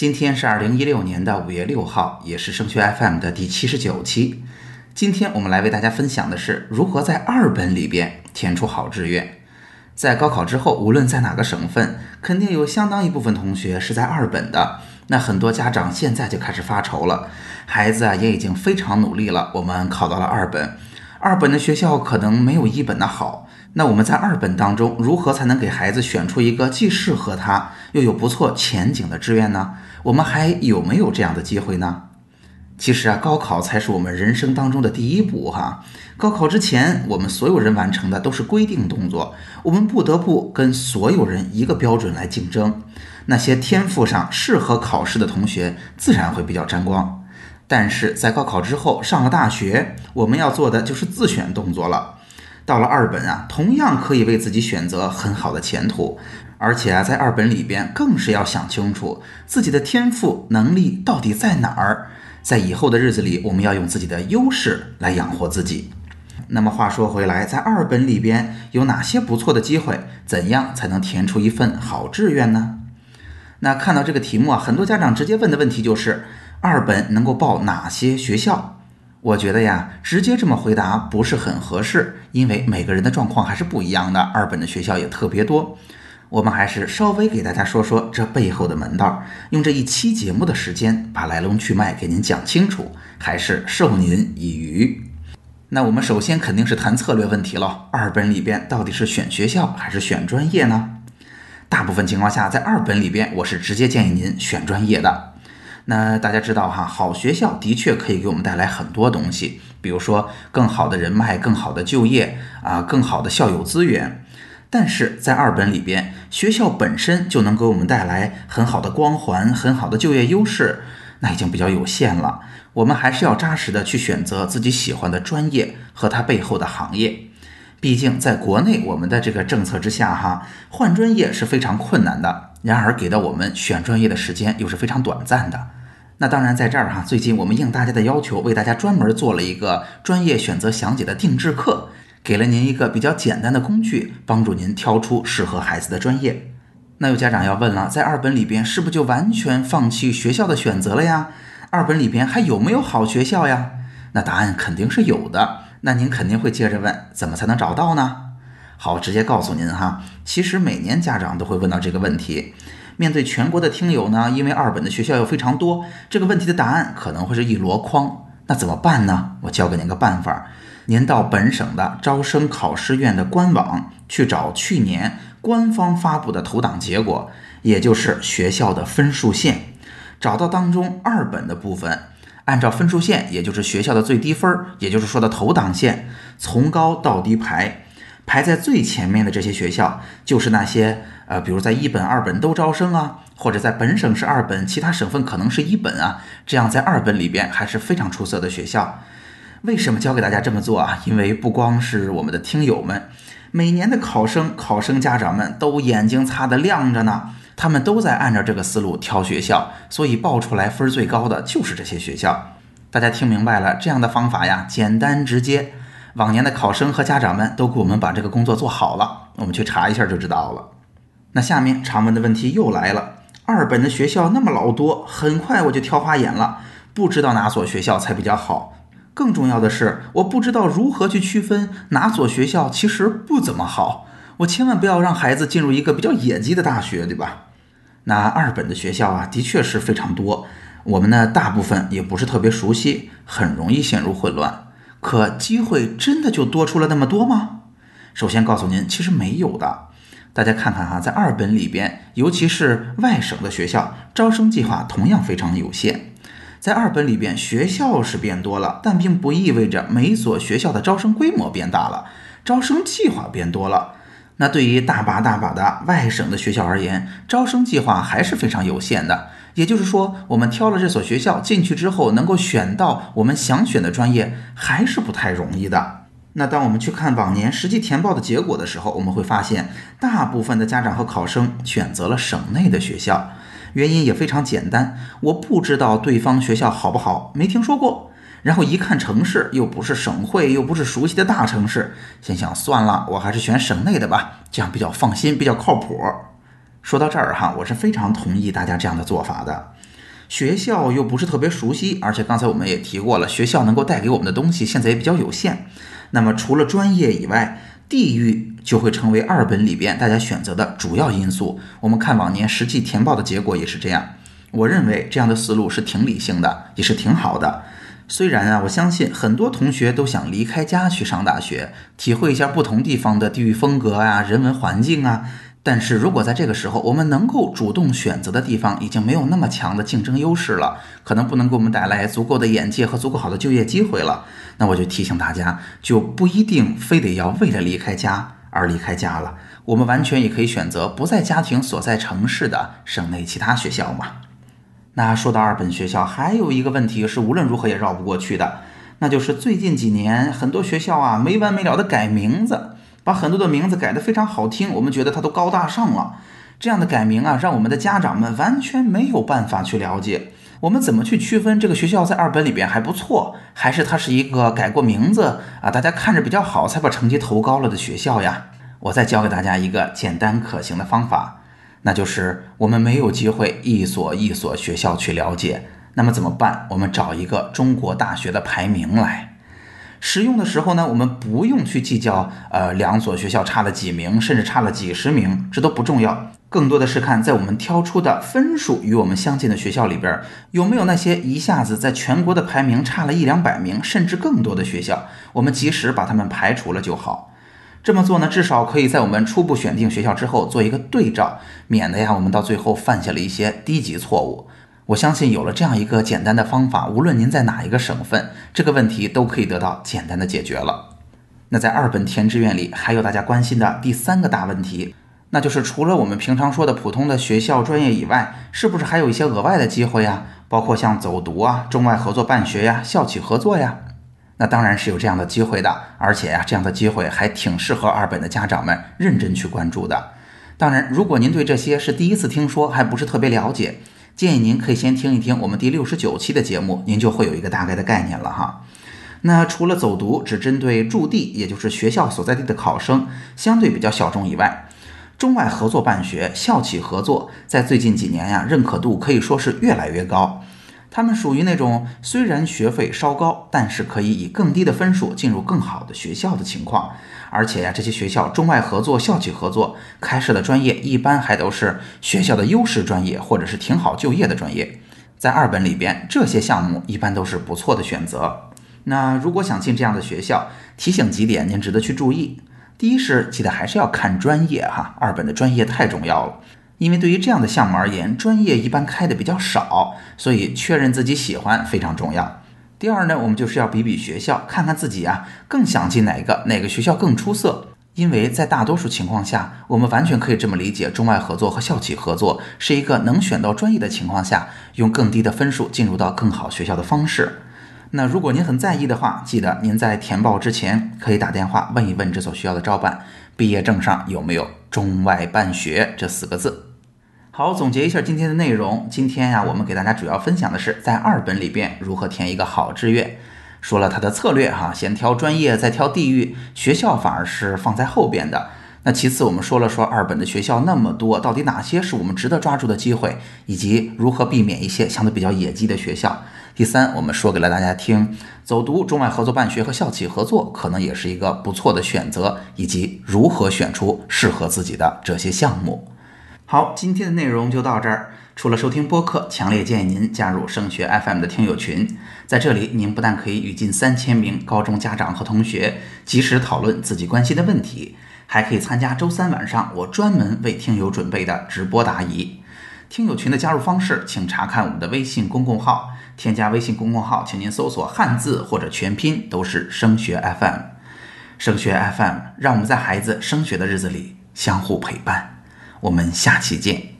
今天是二零一六年的五月六号，也是升学 FM 的第七十九期。今天我们来为大家分享的是如何在二本里边填出好志愿。在高考之后，无论在哪个省份，肯定有相当一部分同学是在二本的。那很多家长现在就开始发愁了，孩子啊也已经非常努力了，我们考到了二本，二本的学校可能没有一本的好。那我们在二本当中，如何才能给孩子选出一个既适合他又有不错前景的志愿呢？我们还有没有这样的机会呢？其实啊，高考才是我们人生当中的第一步哈。高考之前，我们所有人完成的都是规定动作，我们不得不跟所有人一个标准来竞争。那些天赋上适合考试的同学，自然会比较沾光。但是在高考之后，上了大学，我们要做的就是自选动作了。到了二本啊，同样可以为自己选择很好的前途。而且啊，在二本里边，更是要想清楚自己的天赋能力到底在哪儿。在以后的日子里，我们要用自己的优势来养活自己。那么话说回来，在二本里边有哪些不错的机会？怎样才能填出一份好志愿呢？那看到这个题目啊，很多家长直接问的问题就是：二本能够报哪些学校？我觉得呀，直接这么回答不是很合适，因为每个人的状况还是不一样的，二本的学校也特别多。我们还是稍微给大家说说这背后的门道，用这一期节目的时间把来龙去脉给您讲清楚，还是授您以渔。那我们首先肯定是谈策略问题了。二本里边到底是选学校还是选专业呢？大部分情况下，在二本里边，我是直接建议您选专业的。那大家知道哈，好学校的确可以给我们带来很多东西，比如说更好的人脉、更好的就业啊、更好的校友资源。但是在二本里边，学校本身就能给我们带来很好的光环、很好的就业优势，那已经比较有限了。我们还是要扎实的去选择自己喜欢的专业和它背后的行业。毕竟在国内，我们的这个政策之下，哈，换专业是非常困难的。然而给到我们选专业的时间又是非常短暂的。那当然，在这儿哈，最近我们应大家的要求，为大家专门做了一个专业选择详解的定制课。给了您一个比较简单的工具，帮助您挑出适合孩子的专业。那有家长要问了，在二本里边是不是就完全放弃学校的选择了呀？二本里边还有没有好学校呀？那答案肯定是有的。那您肯定会接着问，怎么才能找到呢？好，直接告诉您哈，其实每年家长都会问到这个问题。面对全国的听友呢，因为二本的学校又非常多，这个问题的答案可能会是一箩筐。那怎么办呢？我教给您个办法。您到本省的招生考试院的官网去找去年官方发布的投档结果，也就是学校的分数线，找到当中二本的部分，按照分数线，也就是学校的最低分，也就是说的投档线，从高到低排，排在最前面的这些学校，就是那些呃，比如在一本、二本都招生啊，或者在本省是二本，其他省份可能是一本啊，这样在二本里边还是非常出色的学校。为什么教给大家这么做啊？因为不光是我们的听友们，每年的考生、考生家长们都眼睛擦得亮着呢，他们都在按照这个思路挑学校，所以报出来分最高的就是这些学校。大家听明白了，这样的方法呀，简单直接。往年的考生和家长们都给我们把这个工作做好了，我们去查一下就知道了。那下面常问的问题又来了：二本的学校那么老多，很快我就挑花眼了，不知道哪所学校才比较好。更重要的是，我不知道如何去区分哪所学校其实不怎么好。我千万不要让孩子进入一个比较野鸡的大学，对吧？那二本的学校啊，的确是非常多，我们呢大部分也不是特别熟悉，很容易陷入混乱。可机会真的就多出了那么多吗？首先告诉您，其实没有的。大家看看哈，在二本里边，尤其是外省的学校，招生计划同样非常有限。在二本里边，学校是变多了，但并不意味着每所学校的招生规模变大了，招生计划变多了。那对于大把大把的外省的学校而言，招生计划还是非常有限的。也就是说，我们挑了这所学校进去之后，能够选到我们想选的专业，还是不太容易的。那当我们去看往年实际填报的结果的时候，我们会发现，大部分的家长和考生选择了省内的学校，原因也非常简单，我不知道对方学校好不好，没听说过。然后一看城市，又不是省会，又不是熟悉的大城市，心想算了，我还是选省内的吧，这样比较放心，比较靠谱。说到这儿哈，我是非常同意大家这样的做法的。学校又不是特别熟悉，而且刚才我们也提过了，学校能够带给我们的东西现在也比较有限。那么除了专业以外，地域就会成为二本里边大家选择的主要因素。我们看往年实际填报的结果也是这样。我认为这样的思路是挺理性的，也是挺好的。虽然啊，我相信很多同学都想离开家去上大学，体会一下不同地方的地域风格啊、人文环境啊。但是如果在这个时候，我们能够主动选择的地方已经没有那么强的竞争优势了，可能不能给我们带来足够的眼界和足够好的就业机会了，那我就提醒大家，就不一定非得要为了离开家而离开家了。我们完全也可以选择不在家庭所在城市的省内其他学校嘛。那说到二本学校，还有一个问题是无论如何也绕不过去的，那就是最近几年很多学校啊没完没了的改名字，把很多的名字改得非常好听，我们觉得它都高大上了。这样的改名啊，让我们的家长们完全没有办法去了解，我们怎么去区分这个学校在二本里边还不错，还是它是一个改过名字啊，大家看着比较好才把成绩投高了的学校呀？我再教给大家一个简单可行的方法。那就是我们没有机会一所一所学校去了解，那么怎么办？我们找一个中国大学的排名来使用的时候呢，我们不用去计较，呃，两所学校差了几名，甚至差了几十名，这都不重要。更多的是看在我们挑出的分数与我们相近的学校里边，有没有那些一下子在全国的排名差了一两百名，甚至更多的学校，我们及时把他们排除了就好。这么做呢，至少可以在我们初步选定学校之后做一个对照，免得呀我们到最后犯下了一些低级错误。我相信有了这样一个简单的方法，无论您在哪一个省份，这个问题都可以得到简单的解决了。那在二本填志愿里，还有大家关心的第三个大问题，那就是除了我们平常说的普通的学校专业以外，是不是还有一些额外的机会呀？包括像走读啊、中外合作办学呀、校企合作呀？那当然是有这样的机会的，而且呀，这样的机会还挺适合二本的家长们认真去关注的。当然，如果您对这些是第一次听说，还不是特别了解，建议您可以先听一听我们第六十九期的节目，您就会有一个大概的概念了哈。那除了走读只针对驻地，也就是学校所在地的考生，相对比较小众以外，中外合作办学、校企合作，在最近几年呀，认可度可以说是越来越高。他们属于那种虽然学费稍高，但是可以以更低的分数进入更好的学校的情况。而且呀，这些学校中外合作、校企合作开设的专业，一般还都是学校的优势专业，或者是挺好就业的专业。在二本里边，这些项目一般都是不错的选择。那如果想进这样的学校，提醒几点您值得去注意。第一是记得还是要看专业哈，二本的专业太重要了。因为对于这样的项目而言，专业一般开的比较少，所以确认自己喜欢非常重要。第二呢，我们就是要比比学校，看看自己啊更想进哪个，哪个学校更出色。因为在大多数情况下，我们完全可以这么理解，中外合作和校企合作是一个能选到专业的情况下，用更低的分数进入到更好学校的方式。那如果您很在意的话，记得您在填报之前可以打电话问一问这所学校的招办，毕业证上有没有“中外办学”这四个字。好，总结一下今天的内容。今天呀，我们给大家主要分享的是在二本里边如何填一个好志愿，说了它的策略哈，先挑专业，再挑地域，学校反而是放在后边的。那其次，我们说了说二本的学校那么多，到底哪些是我们值得抓住的机会，以及如何避免一些相对比较野鸡的学校。第三，我们说给了大家听，走读中外合作办学和校企合作可能也是一个不错的选择，以及如何选出适合自己的这些项目。好，今天的内容就到这儿。除了收听播客，强烈建议您加入升学 FM 的听友群。在这里，您不但可以与近三千名高中家长和同学及时讨论自己关心的问题，还可以参加周三晚上我专门为听友准备的直播答疑。听友群的加入方式，请查看我们的微信公共号。添加微信公众号，请您搜索汉字或者全拼，都是升学 FM。升学 FM，让我们在孩子升学的日子里。相互陪伴。我们下期见。